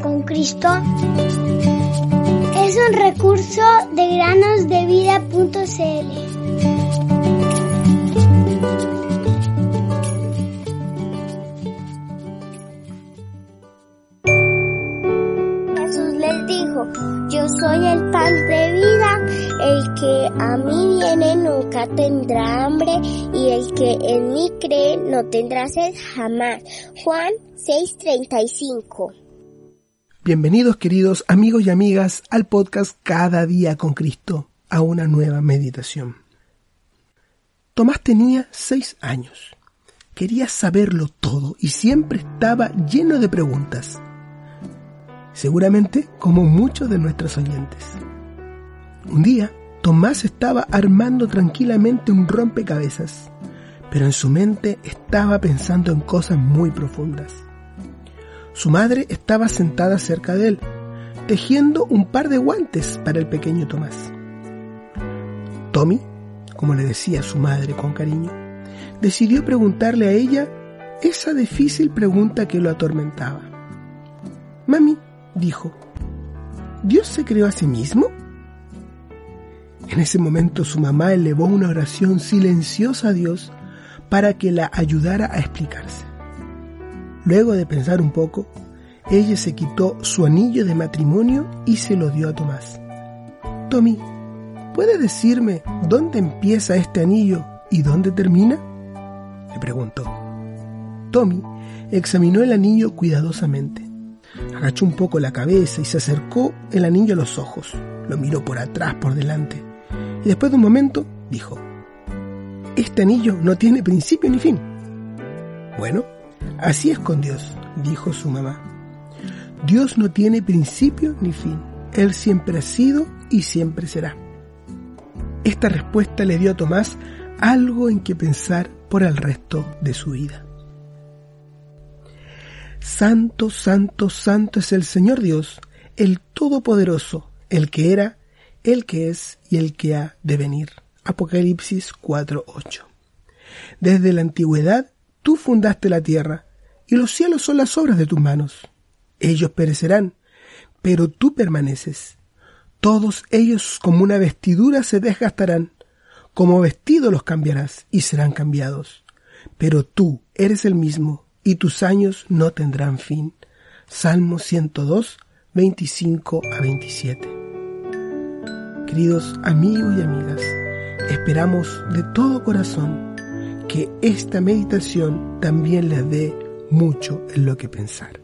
con Cristo es un recurso de granosdevida.cl. Jesús les dijo, yo soy el pan de vida, el que a mí viene nunca tendrá hambre y el que en mí cree no tendrá sed jamás. Juan 6:35 Bienvenidos queridos amigos y amigas al podcast Cada día con Cristo, a una nueva meditación. Tomás tenía seis años. Quería saberlo todo y siempre estaba lleno de preguntas. Seguramente como muchos de nuestros oyentes. Un día, Tomás estaba armando tranquilamente un rompecabezas, pero en su mente estaba pensando en cosas muy profundas. Su madre estaba sentada cerca de él, tejiendo un par de guantes para el pequeño Tomás. Tommy, como le decía su madre con cariño, decidió preguntarle a ella esa difícil pregunta que lo atormentaba. Mami, dijo, ¿Dios se creó a sí mismo? En ese momento su mamá elevó una oración silenciosa a Dios para que la ayudara a explicarse. Luego de pensar un poco, ella se quitó su anillo de matrimonio y se lo dio a Tomás. Tommy, ¿puedes decirme dónde empieza este anillo y dónde termina? le preguntó. Tommy examinó el anillo cuidadosamente. Agachó un poco la cabeza y se acercó el anillo a los ojos. Lo miró por atrás, por delante. Y después de un momento dijo, Este anillo no tiene principio ni fin. Bueno, Así es con Dios, dijo su mamá. Dios no tiene principio ni fin. Él siempre ha sido y siempre será. Esta respuesta le dio a Tomás algo en que pensar por el resto de su vida. Santo, santo, santo es el Señor Dios, el Todopoderoso, el que era, el que es y el que ha de venir. Apocalipsis 4.8. Desde la antigüedad Tú fundaste la tierra, y los cielos son las obras de tus manos. Ellos perecerán, pero tú permaneces. Todos ellos como una vestidura se desgastarán, como vestido los cambiarás y serán cambiados. Pero tú eres el mismo, y tus años no tendrán fin. Salmo 102, 25 a 27. Queridos amigos y amigas, esperamos de todo corazón que esta meditación también les dé mucho en lo que pensar.